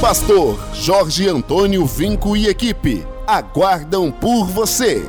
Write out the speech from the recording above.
Pastor Jorge Antônio Vinco e equipe aguardam por você.